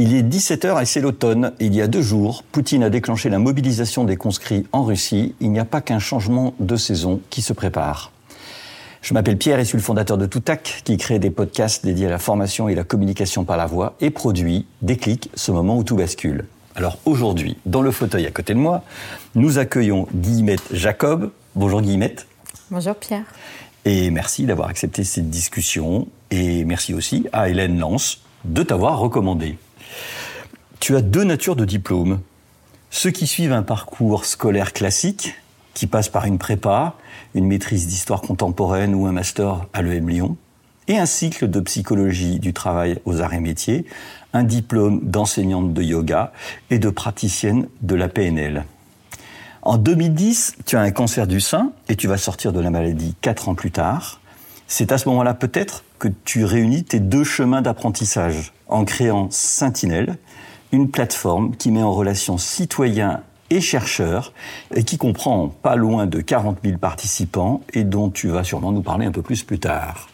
Il est 17h et c'est l'automne. Il y a deux jours, Poutine a déclenché la mobilisation des conscrits en Russie. Il n'y a pas qu'un changement de saison qui se prépare. Je m'appelle Pierre et suis le fondateur de Toutac, qui crée des podcasts dédiés à la formation et la communication par la voix et produit Déclic, ce moment où tout bascule. Alors aujourd'hui, dans le fauteuil à côté de moi, nous accueillons Guillemette Jacob. Bonjour Guillemette. Bonjour Pierre. Et merci d'avoir accepté cette discussion. Et merci aussi à Hélène Lance de t'avoir recommandé. Tu as deux natures de diplôme. Ceux qui suivent un parcours scolaire classique, qui passe par une prépa, une maîtrise d'histoire contemporaine ou un master à l'EM Lyon, et un cycle de psychologie du travail aux arts et métiers, un diplôme d'enseignante de yoga et de praticienne de la PNL. En 2010, tu as un cancer du sein et tu vas sortir de la maladie quatre ans plus tard. C'est à ce moment-là peut-être que tu réunis tes deux chemins d'apprentissage en créant Sentinelle, une plateforme qui met en relation citoyens et chercheurs et qui comprend pas loin de 40 000 participants et dont tu vas sûrement nous parler un peu plus plus tard.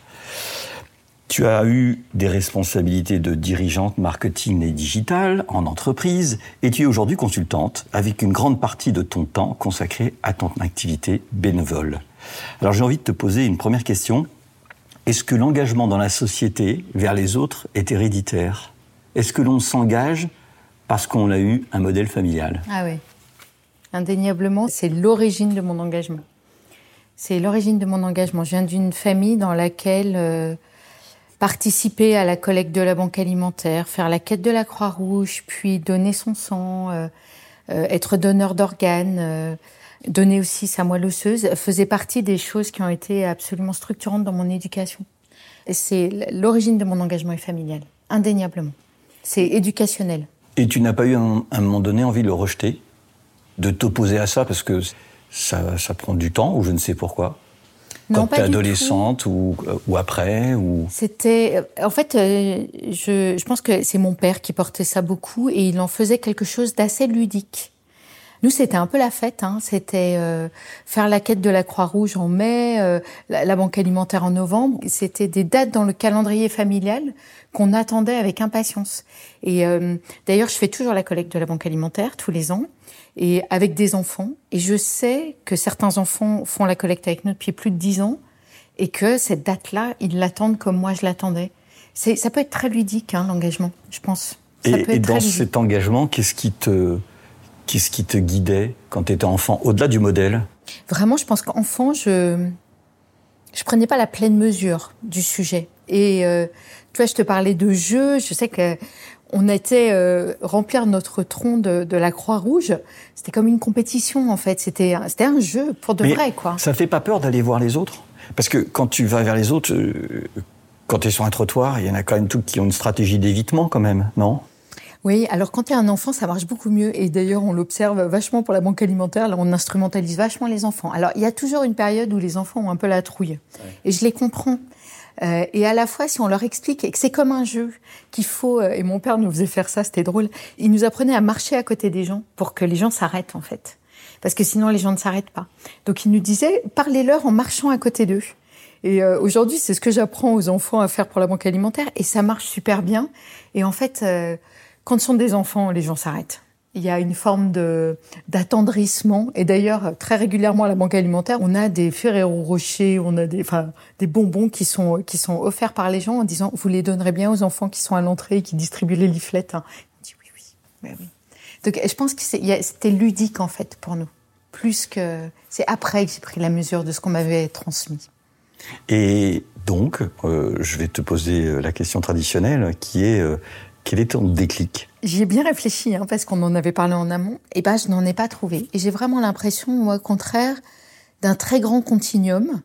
Tu as eu des responsabilités de dirigeante marketing et digital en entreprise et tu es aujourd'hui consultante avec une grande partie de ton temps consacré à ton activité bénévole. Alors j'ai envie de te poser une première question. Est-ce que l'engagement dans la société vers les autres est héréditaire? Est-ce que l'on s'engage parce qu'on a eu un modèle familial Ah oui. Indéniablement, c'est l'origine de mon engagement. C'est l'origine de mon engagement. Je viens d'une famille dans laquelle euh, participer à la collecte de la banque alimentaire, faire la quête de la Croix-Rouge, puis donner son sang, euh, euh, être donneur d'organes, donner aussi sa moelle osseuse, faisait partie des choses qui ont été absolument structurantes dans mon éducation. C'est l'origine de mon engagement est familial, indéniablement. C'est éducationnel. Et tu n'as pas eu à un moment donné envie de le rejeter De t'opposer à ça parce que ça, ça prend du temps ou je ne sais pourquoi? Non, Quand du tout. adolescente ou, ou après ou... C'était, en fait, euh, je, je pense que c'est mon père qui portait ça beaucoup et il en faisait quelque chose d'assez ludique. Nous, c'était un peu la fête. Hein. C'était euh, faire la quête de la Croix-Rouge en mai, euh, la, la banque alimentaire en novembre. C'était des dates dans le calendrier familial qu'on attendait avec impatience. Et euh, d'ailleurs, je fais toujours la collecte de la banque alimentaire tous les ans et avec des enfants. Et je sais que certains enfants font la collecte avec nous depuis plus de dix ans et que cette date-là, ils l'attendent comme moi je l'attendais. Ça peut être très ludique, hein, l'engagement, je pense. Ça Et, peut et être dans cet engagement, qu'est-ce qui te, qu'est-ce qui te guidait quand tu étais enfant, au-delà du modèle? Vraiment, je pense qu'enfant, je je prenais pas la pleine mesure du sujet. Et euh, tu vois, je te parlais de jeu. Je sais que on était euh, remplir notre tronc de, de la Croix Rouge. C'était comme une compétition en fait. C'était un- c'était un jeu pour de Mais vrai quoi. Ça fait pas peur d'aller voir les autres? Parce que quand tu vas vers les autres, euh, quand tu es sur un trottoir, il y en a quand même toutes qui ont une stratégie d'évitement quand même, non? Oui, alors quand tu es un enfant, ça marche beaucoup mieux. Et d'ailleurs, on l'observe vachement pour la banque alimentaire. Là, on instrumentalise vachement les enfants. Alors, il y a toujours une période où les enfants ont un peu la trouille. Et je les comprends. Euh, et à la fois, si on leur explique que c'est comme un jeu, qu'il faut, euh, et mon père nous faisait faire ça, c'était drôle, il nous apprenait à marcher à côté des gens pour que les gens s'arrêtent, en fait. Parce que sinon, les gens ne s'arrêtent pas. Donc, il nous disait, parlez-leur en marchant à côté d'eux. Et euh, aujourd'hui, c'est ce que j'apprends aux enfants à faire pour la banque alimentaire, et ça marche super bien. Et en fait, euh, quand ce sont des enfants, les gens s'arrêtent. Il y a une forme de d'attendrissement. Et d'ailleurs, très régulièrement à la banque alimentaire, on a des Ferrero Rocher, on a des, bonbons qui sont qui sont offerts par les gens en disant vous les donnerez bien aux enfants qui sont à l'entrée et qui distribuent les leaflets. hein. On dit oui, oui. Donc je pense que c'était ludique en fait pour nous. Plus que. C'est après que j'ai pris la mesure de ce qu'on m'avait transmis. Et donc, euh, je vais te poser euh, la question traditionnelle qui est euh, quel est ton déclic? J'y ai bien réfléchi, hein, parce qu'on en avait parlé en amont. Et ben, je n'en ai pas trouvé. Et j'ai vraiment l'impression, moi, au contraire, d'un très grand continuum.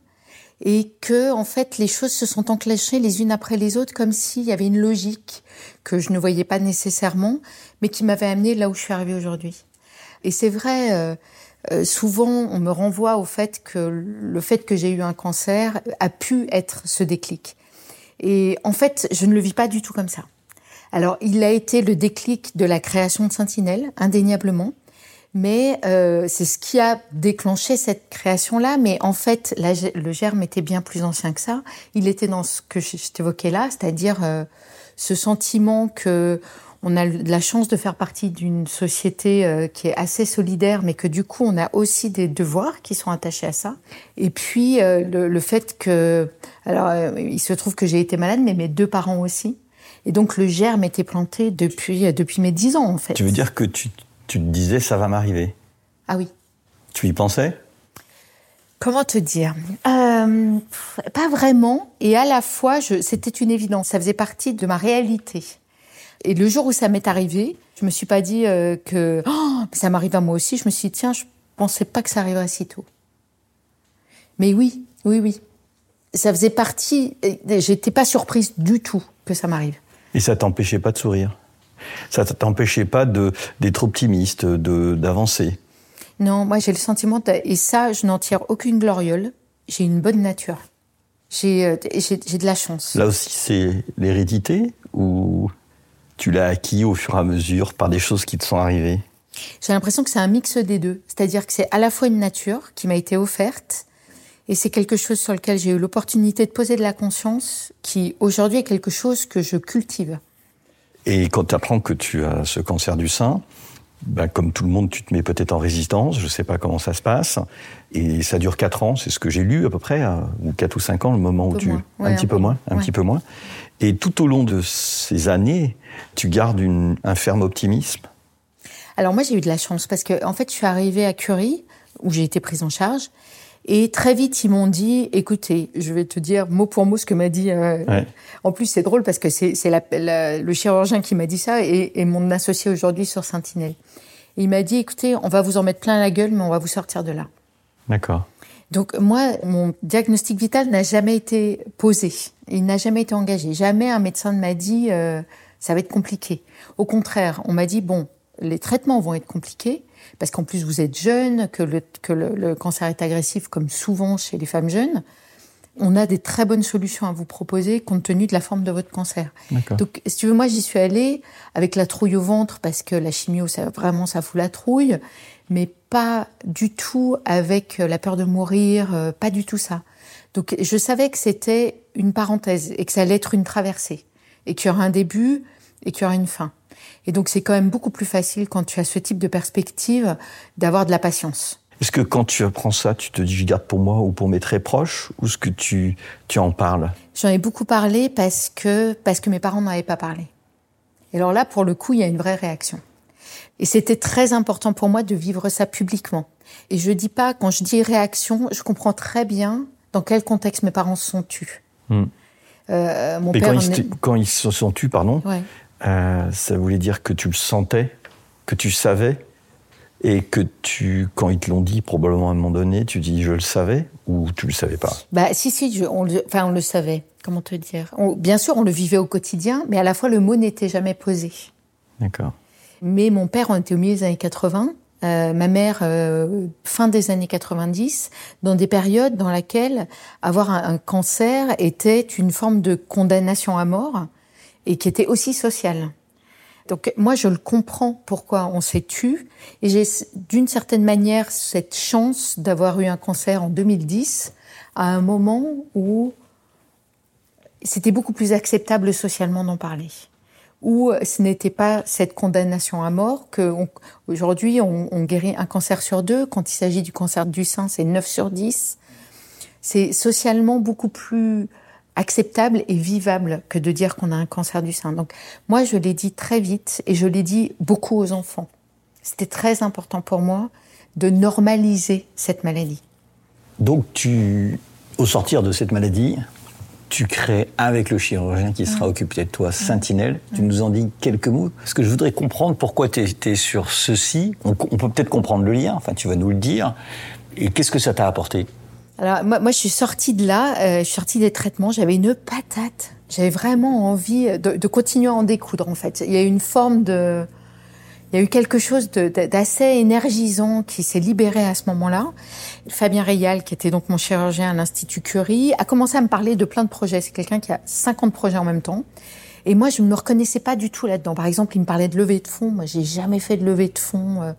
Et que, en fait, les choses se sont enclenchées les unes après les autres, comme s'il y avait une logique que je ne voyais pas nécessairement, mais qui m'avait amené là où je suis arrivée aujourd'hui. Et c'est vrai, euh, euh, souvent, on me renvoie au fait que le fait que j'ai eu un cancer a pu être ce déclic. Et en fait, je ne le vis pas du tout comme ça. Alors, il a été le déclic de la création de Sentinelle, indéniablement. Mais euh, c'est ce qui a déclenché cette création-là. Mais en fait, le germe était bien plus ancien que ça. Il était dans ce que je, t'évoquais là, c'est-à-dire euh, ce sentiment que on a la chance de faire partie d'une société euh, qui est assez solidaire, mais que du coup, on a aussi des devoirs qui sont attachés à ça. Et puis, euh, le, le fait que... Alors, euh, il se trouve que j'ai été malade, mais mes deux parents aussi. Et donc, le germe était planté depuis, depuis mes dix ans, en fait. Tu veux dire que tu, tu te disais ça va m'arriver? Ah oui. Tu y pensais? Comment te dire? Euh, Pas vraiment. Et à la fois, c'était une évidence. Ça faisait partie de ma réalité. Et le jour où ça m'est arrivé, je me suis pas dit euh, que oh, ça m'arrive à moi aussi. Je me suis dit tiens, je pensais pas que ça arriverait si tôt. Mais oui, oui, oui. Ça faisait partie. J'étais pas surprise du tout que ça m'arrive. Et ça t'empêchait pas de sourire? Ça t'empêchait pas d'être optimiste, de d'avancer? Non, moi j'ai le sentiment, de- et ça, je n'en tire aucune gloriole. J'ai une bonne nature. J'ai euh, j'ai de la chance. Là aussi, c'est l'hérédité ou tu l'as acquis au fur et à mesure par des choses qui te sont arrivées? J'ai l'impression que c'est un mix des deux. C'est-à-dire que c'est à la fois une nature qui m'a été offerte, et c'est quelque chose sur lequel j'ai eu l'opportunité de poser de la conscience, qui aujourd'hui est quelque chose que je cultive. Et quand tu apprends que tu as ce cancer du sein, ben, comme tout le monde, tu te mets peut-être en résistance, je ne sais pas comment ça se passe. Et ça dure 4 ans, c'est ce que j'ai lu à peu près, euh, ou 4 ou 5 ans, le moment où tu... moins. un petit peu peu moins, un ouais. petit peu moins. Et tout au long de ces années, tu gardes une, un ferme optimisme? Alors moi j'ai eu de la chance parce que en fait je suis arrivée à Curie où j'ai été prise en charge et très vite ils m'ont dit écoutez je vais te dire mot pour mot ce que m'a dit euh, Ouais. en plus c'est drôle parce que c'est le chirurgien qui m'a dit ça et, et mon associé aujourd'hui sur Sentinelle Et il m'a dit écoutez on va vous en mettre plein la gueule mais on va vous sortir de là D'accord. donc moi, mon diagnostic vital n'a jamais été posé, il n'a jamais été engagé. Jamais un médecin ne m'a dit euh, ça va être compliqué. Au contraire, on m'a dit bon, les traitements vont être compliqués parce qu'en plus vous êtes jeune, que le que le, le cancer est agressif comme souvent chez les femmes jeunes. On a des très bonnes solutions à vous proposer compte tenu de la forme de votre cancer. Donc, si tu veux, moi, j'y suis allée avec la trouille au ventre parce que la chimio, ça, vraiment, ça fout la trouille, mais pas du tout avec la peur de mourir, euh, pas du tout ça. Donc, je savais que c'était une parenthèse et que ça allait être une traversée et qu'il y aura un début et qu'il y aura une fin. Et donc, c'est quand même beaucoup plus facile quand tu as ce type de perspective d'avoir de la patience. Est-ce que quand tu apprends ça, tu te dis je garde pour moi ou pour mes très proches, ou est-ce que tu, tu en parles? J'en ai beaucoup parlé parce que, parce que mes parents n'en avaient pas parlé. Et alors là, pour le coup, il y a une vraie réaction. Et c'était très important pour moi de vivre ça publiquement. Et je dis pas, quand je dis réaction, je comprends très bien dans quel contexte mes parents se sont tus. Hmm. Euh, mon Mais père quand ils, est- quand ils se sont tus, pardon, Ouais. Euh, ça voulait dire que tu le sentais, que tu savais, et que tu, quand ils te l'ont dit, probablement à un moment donné, tu dis je le savais, ou tu le savais pas? Bah si si, je- on le, enfin on le savait. Comment te dire? On- Bien sûr, on le vivait au quotidien, mais à la fois le mot n'était jamais posé. D'accord. Mais mon père, on était au milieu des années 80. euh, ma mère, euh, fin des années 90, dans des périodes dans lesquelles avoir un, un cancer était une forme de condamnation à mort et qui était aussi sociale. Donc moi, je le comprends pourquoi on s'est tu et j'ai d'une certaine manière cette chance d'avoir eu un cancer en 2010 à un moment où c'était beaucoup plus acceptable socialement d'en parler où ce n'était pas cette condamnation à mort que aujourd'hui on, on guérit un cancer sur deux. Quand il s'agit du cancer du sein, c'est 9 sur 10. C'est socialement beaucoup plus acceptable et vivable que de dire qu'on a un cancer du sein. Donc moi, je l'ai dit très vite et je l'ai dit beaucoup aux enfants. C'était très important pour moi de normaliser cette maladie. Donc tu, au sortir de cette maladie, tu crées avec le chirurgien qui sera occupé de toi, Sentinelle. Tu nous en dis quelques mots Parce que je voudrais comprendre pourquoi tu es, sur ceci. On, on peut peut-être comprendre le lien, enfin tu vas nous le dire. Et qu'est-ce que ça t'a apporté? Alors moi, je suis sortie de là, euh, je suis sortie des traitements, j'avais une patate. J'avais vraiment envie de, de, continuer à en découdre en fait. Il y a eu une forme de, il y a eu quelque chose d'assez énergisant qui s'est libéré à ce moment-là. Fabien Reyal, qui était donc mon chirurgien à l'Institut Curie, a commencé à me parler de plein de projets. C'est quelqu'un qui a 50 projets en même temps. Et moi, je ne me reconnaissais pas du tout là-dedans. Par exemple, il me parlait de levée de fonds. Moi, j'ai jamais fait de levée de fonds. Euh.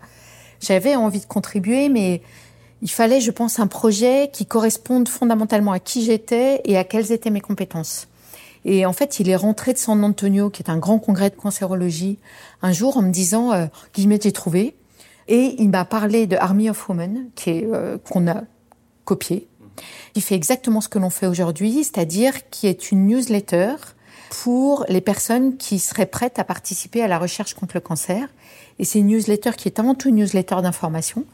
J'avais envie de contribuer, mais il fallait, je pense, un projet qui corresponde fondamentalement à qui j'étais et à quelles étaient mes compétences. Et en fait, il est rentré de San Antonio, qui est un grand congrès de cancérologie, un jour en me disant, euh, Guillemette, j'ai trouvé. Et il m'a parlé de Army of Women, euh, qu'on a copié, qui fait exactement ce que l'on fait aujourd'hui, c'est-à-dire qui est une newsletter pour les personnes qui seraient prêtes à participer à la recherche contre le cancer. Et c'est une newsletter qui est avant tout une newsletter d'information,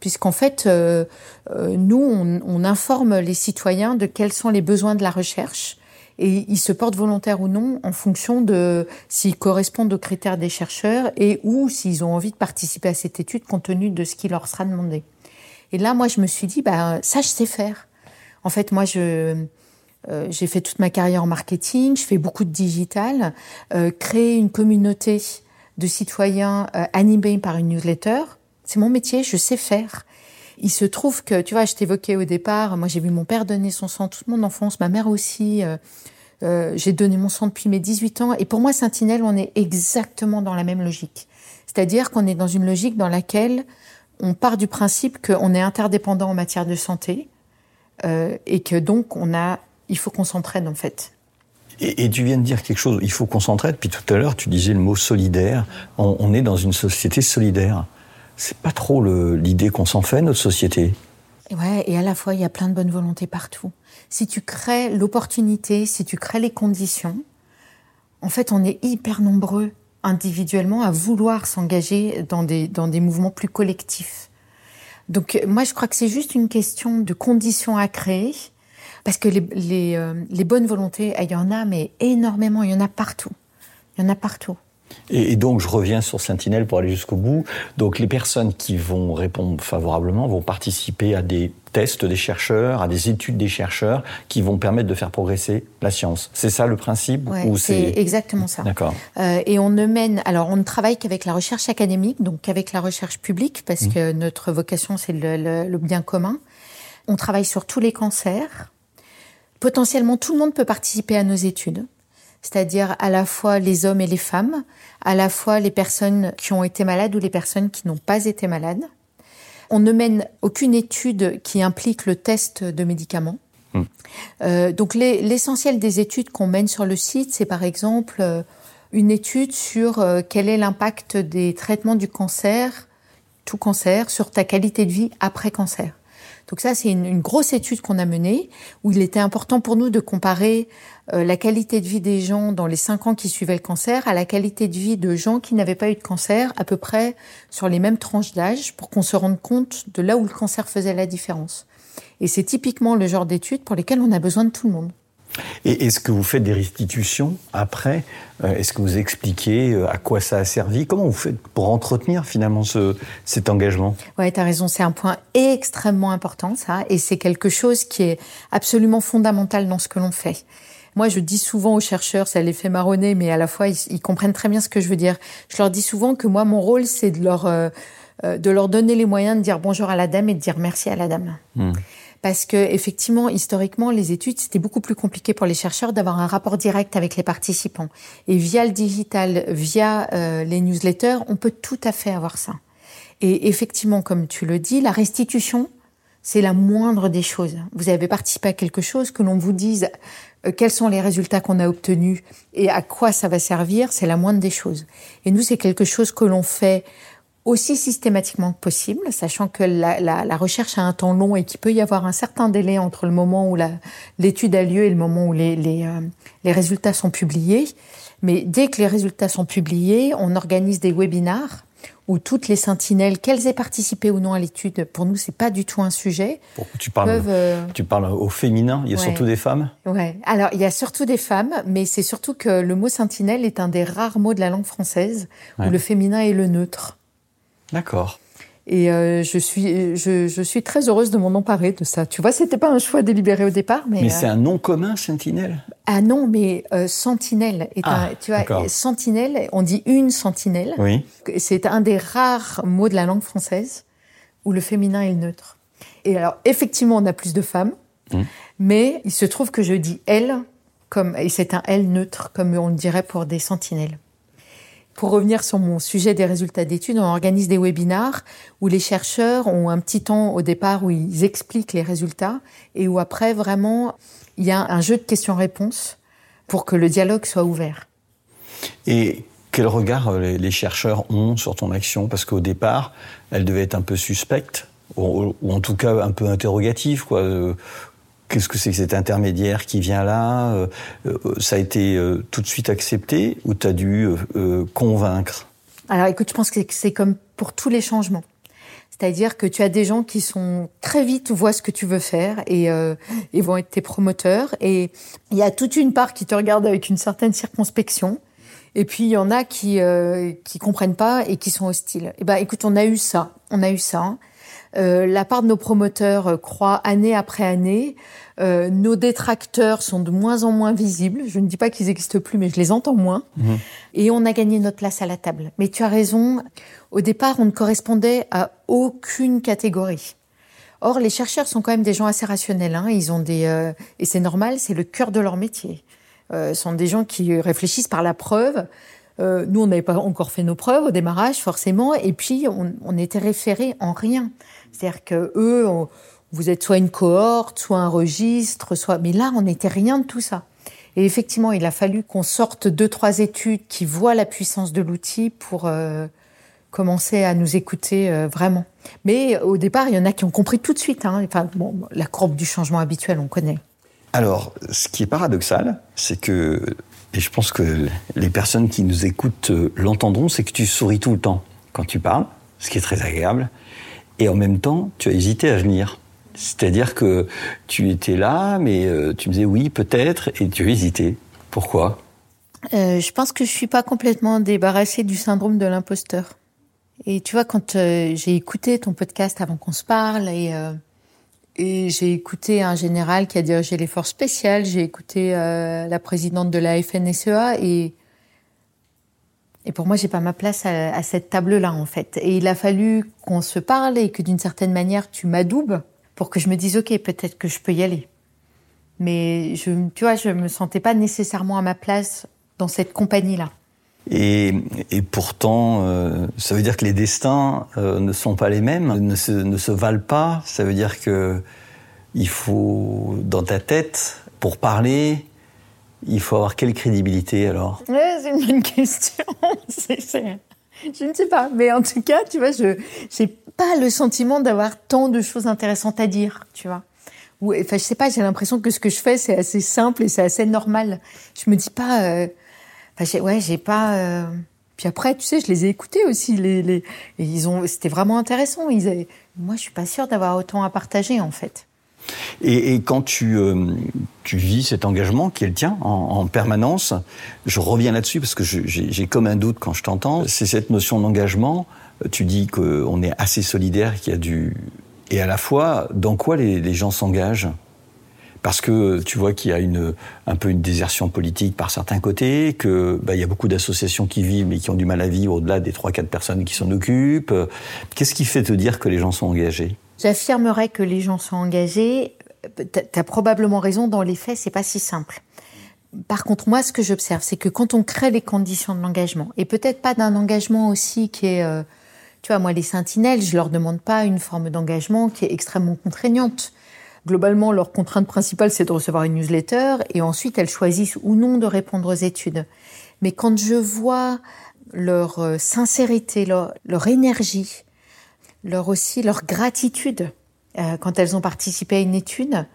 puisqu'en fait, euh, euh, nous, on, informe les citoyens de quels sont les besoins de la recherche et ils se portent volontaires ou non en fonction de s'ils correspondent aux critères des chercheurs et ou s'ils ont envie de participer à cette étude compte tenu de ce qui leur sera demandé. Et là, moi, je me suis dit, bah, ça, je sais faire. En fait, moi, je, euh, j'ai fait toute ma carrière en marketing, je fais beaucoup de digital, créer une communauté de citoyens animés par une newsletter, c'est mon métier, je sais faire. Il se trouve que, tu vois, je t'évoquais au départ, moi j'ai vu mon père donner son sang toute mon enfance, ma mère aussi. Euh, euh, j'ai donné mon sang depuis mes 18 ans. Et pour moi, Sentinelle, on est exactement dans la même logique. C'est-à-dire qu'on est dans une logique dans laquelle on part du principe qu'on est interdépendant en matière de santé euh, et que donc on a, il faut qu'on s'entraide en fait. Et, tu viens de dire quelque chose, il faut qu'on s'entraide. Puis tout à l'heure, tu disais le mot solidaire. on est dans une société solidaire c'est pas trop l'idée qu'on s'en fait, notre société. Ouais, et à la fois, il y a plein de bonne volonté partout. Si tu crées l'opportunité, si tu crées les conditions, en fait, on est hyper nombreux individuellement à vouloir s'engager dans des, dans des mouvements plus collectifs. Donc, moi, je crois que c'est juste une question de conditions à créer, parce que les, les, euh, les bonnes volontés, il y en a, mais énormément, il y en a partout. Il y en a partout. Et, donc, je reviens sur Sentinelle pour aller jusqu'au bout. Donc, les personnes qui vont répondre favorablement vont participer à des tests des chercheurs, à des études des chercheurs qui vont permettre de faire progresser la science. C'est ça le principe ou c'est exactement ça. D'accord. Euh, et on ne mène, alors on ne travaille qu'avec la recherche académique, donc qu'avec la recherche publique, parce mmh. que notre vocation c'est le, le bien commun. On travaille sur tous les cancers. Potentiellement, tout le monde peut participer à nos études c'est-à-dire à la fois les hommes et les femmes, à la fois les personnes qui ont été malades ou les personnes qui n'ont pas été malades. On ne mène aucune étude qui implique le test de médicaments. Hmm. Euh, donc l'essentiel des études qu'on mène sur le site, c'est par exemple euh, une étude sur euh, quel est l'impact des traitements du cancer, tout cancer, sur ta qualité de vie après cancer. Donc ça, c'est une, grosse étude qu'on a menée où il était important pour nous de comparer euh, la qualité de vie des gens dans les cinq ans qui suivaient le cancer à la qualité de vie de gens qui n'avaient pas eu de cancer à peu près sur les mêmes tranches d'âge pour qu'on se rende compte de là où le cancer faisait la différence. Et c'est typiquement le genre d'études pour lesquelles on a besoin de tout le monde. Et est-ce que vous faites des restitutions après euh, Est-ce que vous expliquez euh, à quoi ça a servi? Comment vous faites pour entretenir finalement ce, cet engagement? Oui, tu as raison, c'est un point extrêmement important ça, et c'est quelque chose qui est absolument fondamental dans ce que l'on fait. Moi, je dis souvent aux chercheurs, ça les fait marronner, mais à la fois, ils, comprennent très bien ce que je veux dire. Je leur dis souvent que moi, mon rôle, c'est de leur, euh, de leur donner les moyens de dire bonjour à la dame et de dire merci à la dame. Hmm parce que effectivement, historiquement, les études c'était beaucoup plus compliqué pour les chercheurs d'avoir un rapport direct avec les participants. Et via le digital, via euh, les newsletters, on peut tout à fait avoir ça. Et effectivement, comme tu le dis, la restitution, c'est la moindre des choses. Vous avez participé à quelque chose, que l'on vous dise euh, quels sont les résultats qu'on a obtenus et à quoi ça va servir, c'est la moindre des choses. Et nous, c'est quelque chose que l'on fait aussi systématiquement que possible, sachant que la, la, la recherche a un temps long et qu'il peut y avoir un certain délai entre le moment où l'étude a lieu et le moment où les, les, euh, les résultats sont publiés. Mais dès que les résultats sont publiés, on organise des webinars où toutes les sentinelles, qu'elles aient participé ou non à l'étude, pour nous, c'est pas du tout un sujet, tu parles, peuvent... euh, tu parles au féminin Il y a Ouais. surtout des femmes? Ouais. Alors, il y a surtout des femmes, mais c'est surtout que le mot sentinelle est un des rares mots de la langue française Ouais. où le féminin est le neutre. D'accord. Et euh, je suis, je, je suis très heureuse de m'en emparer de ça. Tu vois, c'était pas un choix délibéré au départ, mais. Mais euh, c'est un nom commun, sentinelle? Ah non, mais euh, sentinelle est Ah, un. Tu vois, sentinelle, on dit une sentinelle. Oui. C'est un des rares mots de la langue française où le féminin est neutre. Et alors, effectivement, on a plus de femmes, Mmh. mais il se trouve que je dis elle, comme, et c'est un elle neutre, comme on le dirait pour des sentinelles. Pour revenir sur mon sujet des résultats d'études, on organise des webinars où les chercheurs ont un petit temps au départ où ils expliquent les résultats et où après, vraiment, il y a un jeu de questions-réponses pour que le dialogue soit ouvert. Et quel regard euh, les, chercheurs ont sur ton action? Parce qu'au départ, elle devait être un peu suspecte, ou, en tout cas un peu interrogative. Quoi. Qu'est-ce que c'est que cet intermédiaire qui vient là Euh, euh, Ça a été euh, tout de suite accepté ou tu as dû convaincre? Alors écoute, je pense que c'est comme pour tous les changements. C'est-à-dire que tu as des gens qui sont très vite voient ce que tu veux faire et, et vont être tes promoteurs. Et il y a toute une part qui te regarde avec une certaine circonspection. Et puis il y en a qui qui comprennent pas et qui sont hostiles. Et ben écoute, on a eu ça, on a eu ça. Euh, la part de nos promoteurs euh, croît année après année. Euh, nos détracteurs sont de moins en moins visibles. Je ne dis pas qu'ils n'existent plus, mais je les entends moins. Et on a gagné notre place à la table. Mais tu as raison. Au départ, on ne correspondait à aucune catégorie. Or, les chercheurs sont quand même des gens assez rationnels. Hein. Ils ont des euh, et c'est normal, c'est le cœur de leur métier. Euh, sont des gens qui réfléchissent par la preuve. Euh, nous, on n'avait pas encore fait nos preuves au démarrage, forcément, et puis on, était référés en rien. C'est-à-dire que eux, vous êtes soit une cohorte, soit un registre, soit. Mais là, on n'était rien de tout ça. Et effectivement, il a fallu qu'on sorte deux, trois études qui voient la puissance de l'outil pour euh, commencer à nous écouter euh, vraiment. Mais au départ, il y en a qui ont compris tout de suite. Hein. Enfin, bon, la courbe du changement habituel, on connaît. Alors, ce qui est paradoxal, c'est que, et je pense que les personnes qui nous écoutent euh, l'entendront, c'est que tu souris tout le temps quand tu parles, ce qui est très agréable, et en même temps, tu as hésité à venir. C'est-à-dire que tu étais là, mais euh, tu me disais oui, peut-être, et tu as hésité. Pourquoi? Euh, je pense que je suis pas complètement débarrassée du syndrome de l'imposteur. Et tu vois, quand j'ai écouté ton podcast avant qu'on se parle, et, et j'ai écouté un général qui a dirigé les forces spéciales, j'ai écouté euh, la présidente de la FNSEA, et, et pour moi, j'ai pas ma place à, cette table-là, en fait. Et il a fallu qu'on se parle et que d'une certaine manière, tu m'adoubes pour que je me dise, OK, peut-être que je peux y aller. Mais je, tu vois, je me sentais pas nécessairement à ma place dans cette compagnie-là. Et, pourtant, euh, ça veut dire que les destins euh, ne sont pas les mêmes, ne se, ne valent pas. Ça veut dire que il faut, dans ta tête, pour parler, il faut avoir quelle crédibilité alors? Ouais, c'est une bonne question. C'est- c'est- Je ne sais pas, mais en tout cas, tu vois, je j'ai pas le sentiment d'avoir tant de choses intéressantes à dire, tu vois. Enfin, je sais pas, j'ai l'impression que ce que je fais c'est assez simple et c'est assez normal. Je me dis pas, euh, enfin, j'ai- ouais, j'ai pas. euh, Puis après, tu sais, je les ai écoutés aussi. Les, ils ont, c'était vraiment intéressant. Moi, je suis pas sûre d'avoir autant à partager en fait. Et, quand tu, euh, tu vis cet engagement qui est le tien en, en permanence, je reviens là-dessus parce que j'ai comme un doute quand je t'entends. C'est cette notion d'engagement. Tu dis qu'on est assez solidaire, qu'il y a du et à la fois dans quoi les gens s'engagent? Parce que tu vois qu'il y a une, un peu une désertion politique par certains côtés, que bah, y a beaucoup d'associations qui vivent mais qui ont du mal à vivre au-delà des trois quatre personnes qui s'en occupent. Qu'est-ce qui fait te dire que les gens sont engagés? J'affirmerais que les gens sont engagés. Tu as probablement raison, dans les faits, c'est pas si simple. Par contre, moi, ce que j'observe, c'est que quand on crée les conditions de l'engagement, et peut-être pas d'un engagement aussi qui est, euh, tu vois, moi, les sentinelles, je leur demande pas une forme d'engagement qui est extrêmement contraignante. Globalement, leur contrainte principale, c'est de recevoir une newsletter, et ensuite, elles choisissent ou non de répondre aux études. Mais quand je vois leur euh, sincérité, leur, énergie, leur aussi leur gratitude euh, quand elles ont participé à une étude,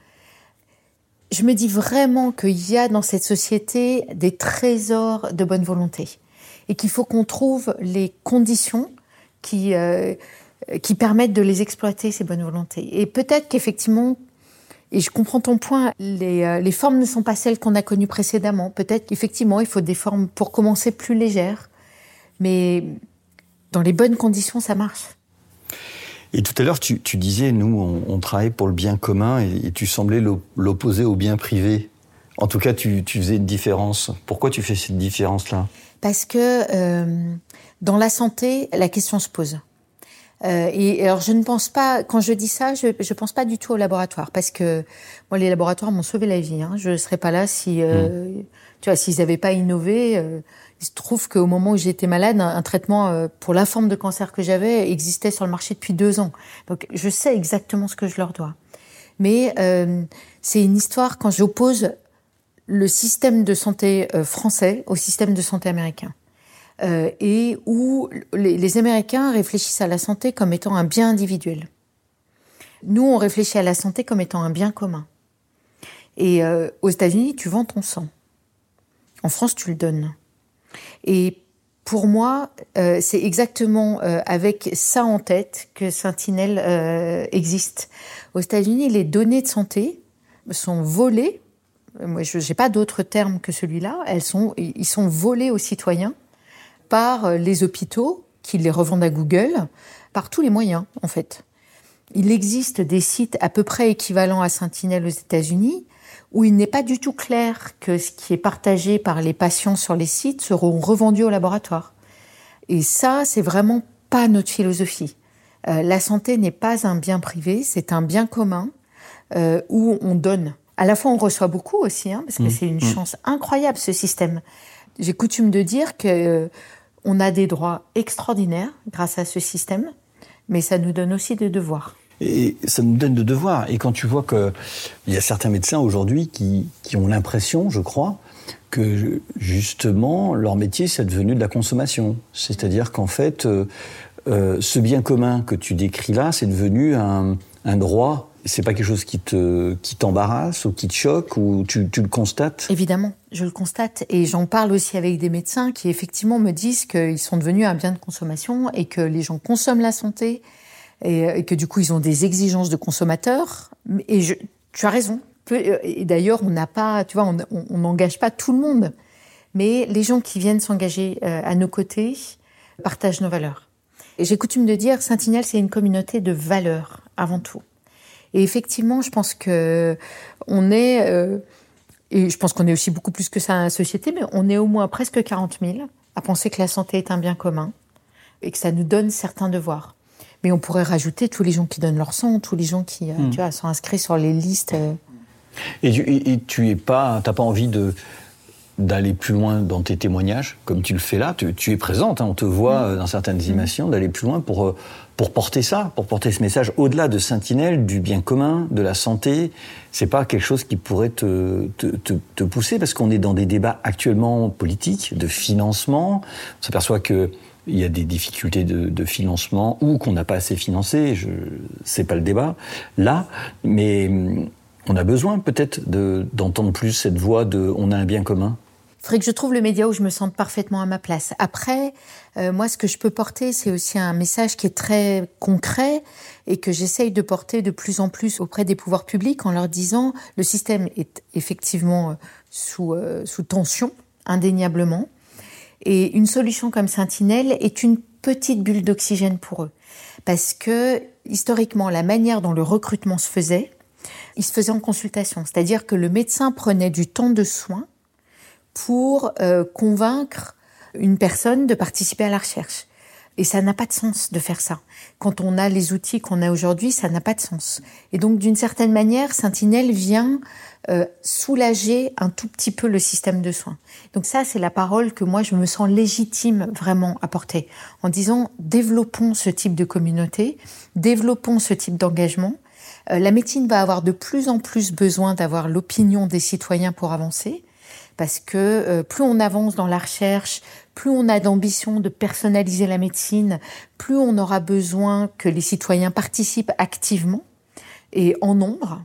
je me dis vraiment qu'il y a dans cette société des trésors de bonne volonté et qu'il faut qu'on trouve les conditions qui, euh, qui permettent de les exploiter, ces bonnes volontés. Et peut-être qu'effectivement, et je comprends ton point, les, euh, les formes ne sont pas celles qu'on a connues précédemment. Peut-être qu'effectivement, il faut des formes pour commencer plus légères, mais dans les bonnes conditions, ça marche. Et tout à l'heure, tu, tu, disais, nous, on, on, travaille pour le bien commun, et, et tu semblais l'opposer au bien privé. En tout cas, tu, tu, faisais une différence. Pourquoi tu fais cette différence-là? Parce que euh, dans la santé, la question se pose. Euh, et alors, je ne pense pas, quand je dis ça, je ne pense pas du tout au laboratoire, parce que moi, les laboratoires m'ont sauvé la vie. Hein. Je ne serais pas là si, euh, mmh. tu vois, s'ils n'avaient pas innové. Euh, il se trouve qu'au moment où j'étais malade, un, un, traitement euh, pour la forme de cancer que j'avais existait sur le marché depuis deux ans. Donc, je sais exactement ce que je leur dois. Mais euh, c'est une histoire quand j'oppose le système de santé euh, français au système de santé américain. Euh, et où les, Américains réfléchissent à la santé comme étant un bien individuel. Nous, on réfléchit à la santé comme étant un bien commun. Et euh, aux États-Unis, tu vends ton sang. En France, tu le donnes. Et pour moi, euh, c'est exactement avec ça en tête que Sentinelle euh, existe. Aux États-Unis, les données de santé sont volées. Moi, je n'ai pas d'autre terme que celui-là. Elles sont, ils sont volés aux citoyens par les hôpitaux qui les revendent à Google, par tous les moyens, en fait. Il existe des sites à peu près équivalents à Sentinelle aux États-Unis où il n'est pas du tout clair que ce qui est partagé par les patients sur les sites seront revendus au laboratoire. Et ça, c'est vraiment pas notre philosophie. Euh, la santé n'est pas un bien privé, c'est un bien commun euh, où on donne. À la fois, on reçoit beaucoup aussi, hein, parce que mmh, c'est une mmh. chance incroyable ce système. J'ai coutume de dire que euh, on a des droits extraordinaires grâce à ce système, mais ça nous donne aussi des devoirs. Et ça nous donne de devoirs. Et quand tu vois qu'il y a certains médecins aujourd'hui qui, qui, ont l'impression, je crois, que justement leur métier c'est devenu de la consommation. C'est-à-dire qu'en fait, euh, euh, ce bien commun que tu décris là, c'est devenu un droit. C'est pas quelque chose qui te qui t'embarrasse ou qui te choque ou tu, tu le constates? Évidemment, je le constate et j'en parle aussi avec des médecins qui effectivement me disent qu'ils sont devenus un bien de consommation et que les gens consomment la santé et, que du coup ils ont des exigences de consommateurs. Et je, tu as raison. Et d'ailleurs, on n'a pas, tu vois, on n'engage pas tout le monde, mais les gens qui viennent s'engager à nos côtés partagent nos valeurs. J'ai coutume de dire, Sentinelle, c'est une communauté de valeurs avant tout. Et effectivement, je pense que on est, euh, et je pense qu'on est aussi beaucoup plus que ça dans la société, mais on est au moins presque 40 000 à penser que la santé est un bien commun et que ça nous donne certains devoirs. Mais on pourrait rajouter tous les gens qui donnent leur sang, tous les gens qui mmh. tu vois, sont inscrits sur les listes. Euh. Et tu, et tu es pas, envie de d'aller plus loin dans tes témoignages, comme tu le fais là? Tu, tu es présente, hein, on te voit mmh. dans certaines émissions, d'aller plus loin pour pour porter ça, pour porter ce message au-delà de Sentinelle, du bien commun, de la santé. C'est pas quelque chose qui pourrait te, te, te, te pousser parce qu'on est dans des débats actuellement politiques de financement. On s'aperçoit que il y a des difficultés de, de financement ou qu'on n'a pas assez financé. Je, c'est pas le débat là, mais on a besoin peut-être d'entendre plus cette voix de on a un bien commun. Faudrait que je trouve le média où je me sente parfaitement à ma place. Après, euh, moi, ce que je peux porter, c'est aussi un message qui est très concret et que j'essaye de porter de plus en plus auprès des pouvoirs publics en leur disant le système est effectivement sous, euh, sous tension, indéniablement. Et une solution comme Sentinelle est une petite bulle d'oxygène pour eux. Parce que, historiquement, la manière dont le recrutement se faisait, il se faisait en consultation. C'est-à-dire que le médecin prenait du temps de soin pour euh, convaincre une personne de participer à la recherche. Et ça n'a pas de sens de faire ça. Quand on a les outils qu'on a aujourd'hui, ça n'a pas de sens. Et donc, d'une certaine manière, Sentinelle vient euh, soulager un tout petit peu le système de soins. Donc ça, c'est la parole que moi, je me sens légitime vraiment à porter, en disant, développons ce type de communauté, développons ce type d'engagement. Euh, la médecine va avoir de plus en plus besoin d'avoir l'opinion des citoyens pour avancer parce que euh, plus on avance dans la recherche, plus on a d'ambition de personnaliser la médecine, plus on aura besoin que les citoyens participent activement et en nombre.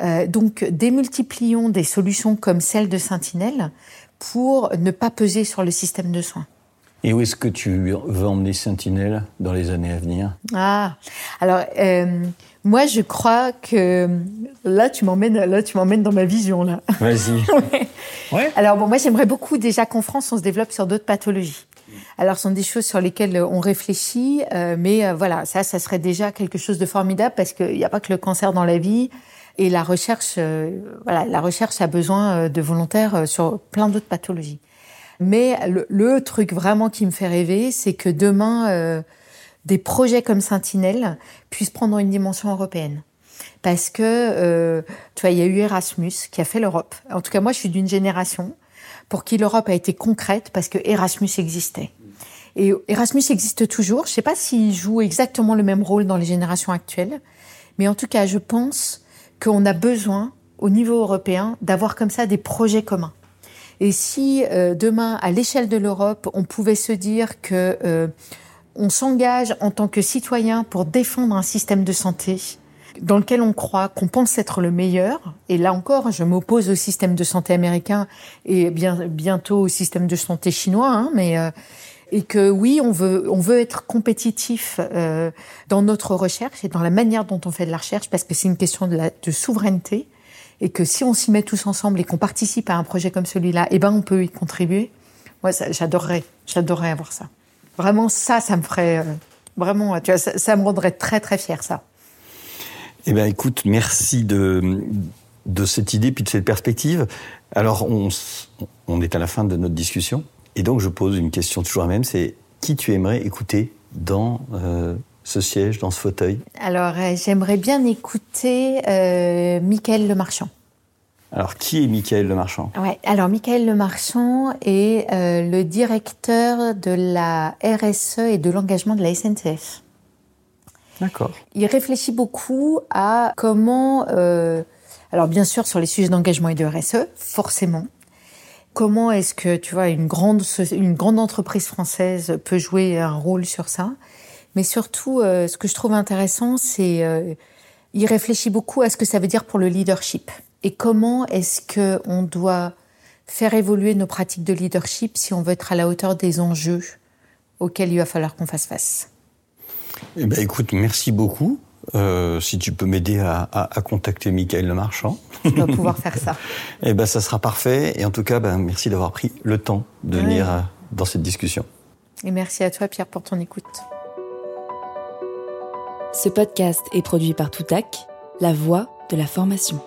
Euh, donc démultiplions des solutions comme celle de Sentinelle pour ne pas peser sur le système de soins. Et où est-ce que tu veux emmener Sentinelle dans les années à venir? Ah, alors euh, moi je crois que là tu m'emmènes, là tu m'emmènes dans ma vision là. Vas-y. Ouais. Ouais. Alors bon, moi j'aimerais beaucoup déjà qu'en France on se développe sur d'autres pathologies. Alors ce sont des choses sur lesquelles on réfléchit, euh, mais euh, voilà, ça, ça serait déjà quelque chose de formidable parce qu'il n'y a pas que le cancer dans la vie et la recherche, euh, voilà, la recherche a besoin euh, de volontaires euh, sur plein d'autres pathologies. Mais le, le truc vraiment qui me fait rêver, c'est que demain, euh, des projets comme Sentinelle puissent prendre une dimension européenne. Parce que, euh, tu vois, il y a eu Erasmus qui a fait l'Europe. En tout cas, moi, je suis d'une génération pour qui l'Europe a été concrète parce que Erasmus existait. Et Erasmus existe toujours. Je sais pas s'il joue exactement le même rôle dans les générations actuelles, mais en tout cas, je pense qu'on a besoin, au niveau européen, d'avoir comme ça des projets communs. Et si euh, demain, à l'échelle de l'Europe, on pouvait se dire que euh, on s'engage en tant que citoyen pour défendre un système de santé dans lequel on croit, qu'on pense être le meilleur, et là encore, je m'oppose au système de santé américain et bien, bientôt au système de santé chinois, hein, mais euh, et que oui, on veut, on veut être compétitif euh, dans notre recherche et dans la manière dont on fait de la recherche, parce que c'est une question de, la, de souveraineté, et que si on s'y met tous ensemble et qu'on participe à un projet comme celui-là, eh ben on peut y contribuer. Moi, ça, j'adorerais, j'adorerais avoir ça. Vraiment, ça, ça me ferait euh, vraiment, tu vois, ça, ça me rendrait très très fier, ça. Eh bien, écoute, merci de, de cette idée puis de cette perspective. Alors, on, est à la fin de notre discussion. Et donc, je pose une question toujours la même, c'est qui tu aimerais écouter dans euh, ce siège, dans ce fauteuil? Alors, euh, j'aimerais bien écouter euh, Michael Lemarchand. Alors, qui est Michael Lemarchand Ouais. Alors, Michael Lemarchand est euh, le directeur de la RSE et de l'engagement de la SNCF. D'accord. Il réfléchit beaucoup à comment, euh, alors bien sûr sur les sujets d'engagement et de RSE, forcément. Comment est-ce que tu vois une grande une grande entreprise française peut jouer un rôle sur ça? Mais surtout, euh, ce que je trouve intéressant, c'est il réfléchit beaucoup à ce que ça veut dire pour le leadership et comment est-ce que on doit faire évoluer nos pratiques de leadership si on veut être à la hauteur des enjeux auxquels il va falloir qu'on fasse face? Eh ben, écoute, merci beaucoup. Euh, si tu peux m'aider à, à, à contacter Michael Lemarchand, Je dois pouvoir faire ça. eh ben, ça sera parfait. Et en tout cas, ben, merci d'avoir pris le temps de venir euh, dans cette discussion. Et merci à toi, Pierre, pour ton écoute. Ce podcast est produit par Toutac, la voix de la formation.